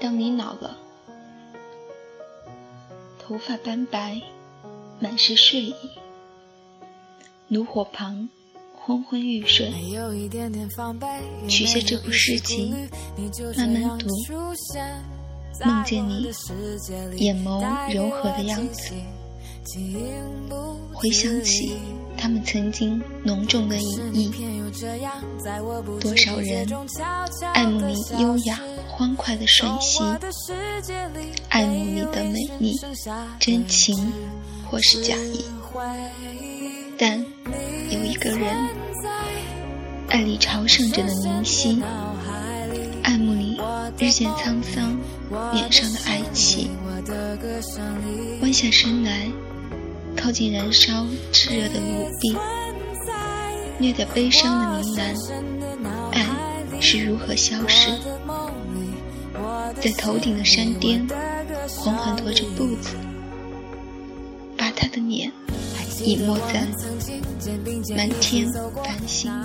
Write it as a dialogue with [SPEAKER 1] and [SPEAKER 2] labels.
[SPEAKER 1] 当你老了，头发斑白，满是睡意，炉火旁昏昏欲睡，取下这部诗集，慢慢读，梦见你眼眸柔和的样子，回想起。他们曾经浓重的意义，多少人爱慕你优雅欢快的瞬息，爱慕你的美丽真情或是假意，但有一个人爱你朝圣者的明晰，爱慕你日渐沧桑脸上的哀戚，弯下身来。靠近燃烧炽热的炉壁，略带悲伤的呢喃：“爱是如何消失？”在头顶的山巅，缓缓踱着步子，把他的脸隐没在满天繁星里。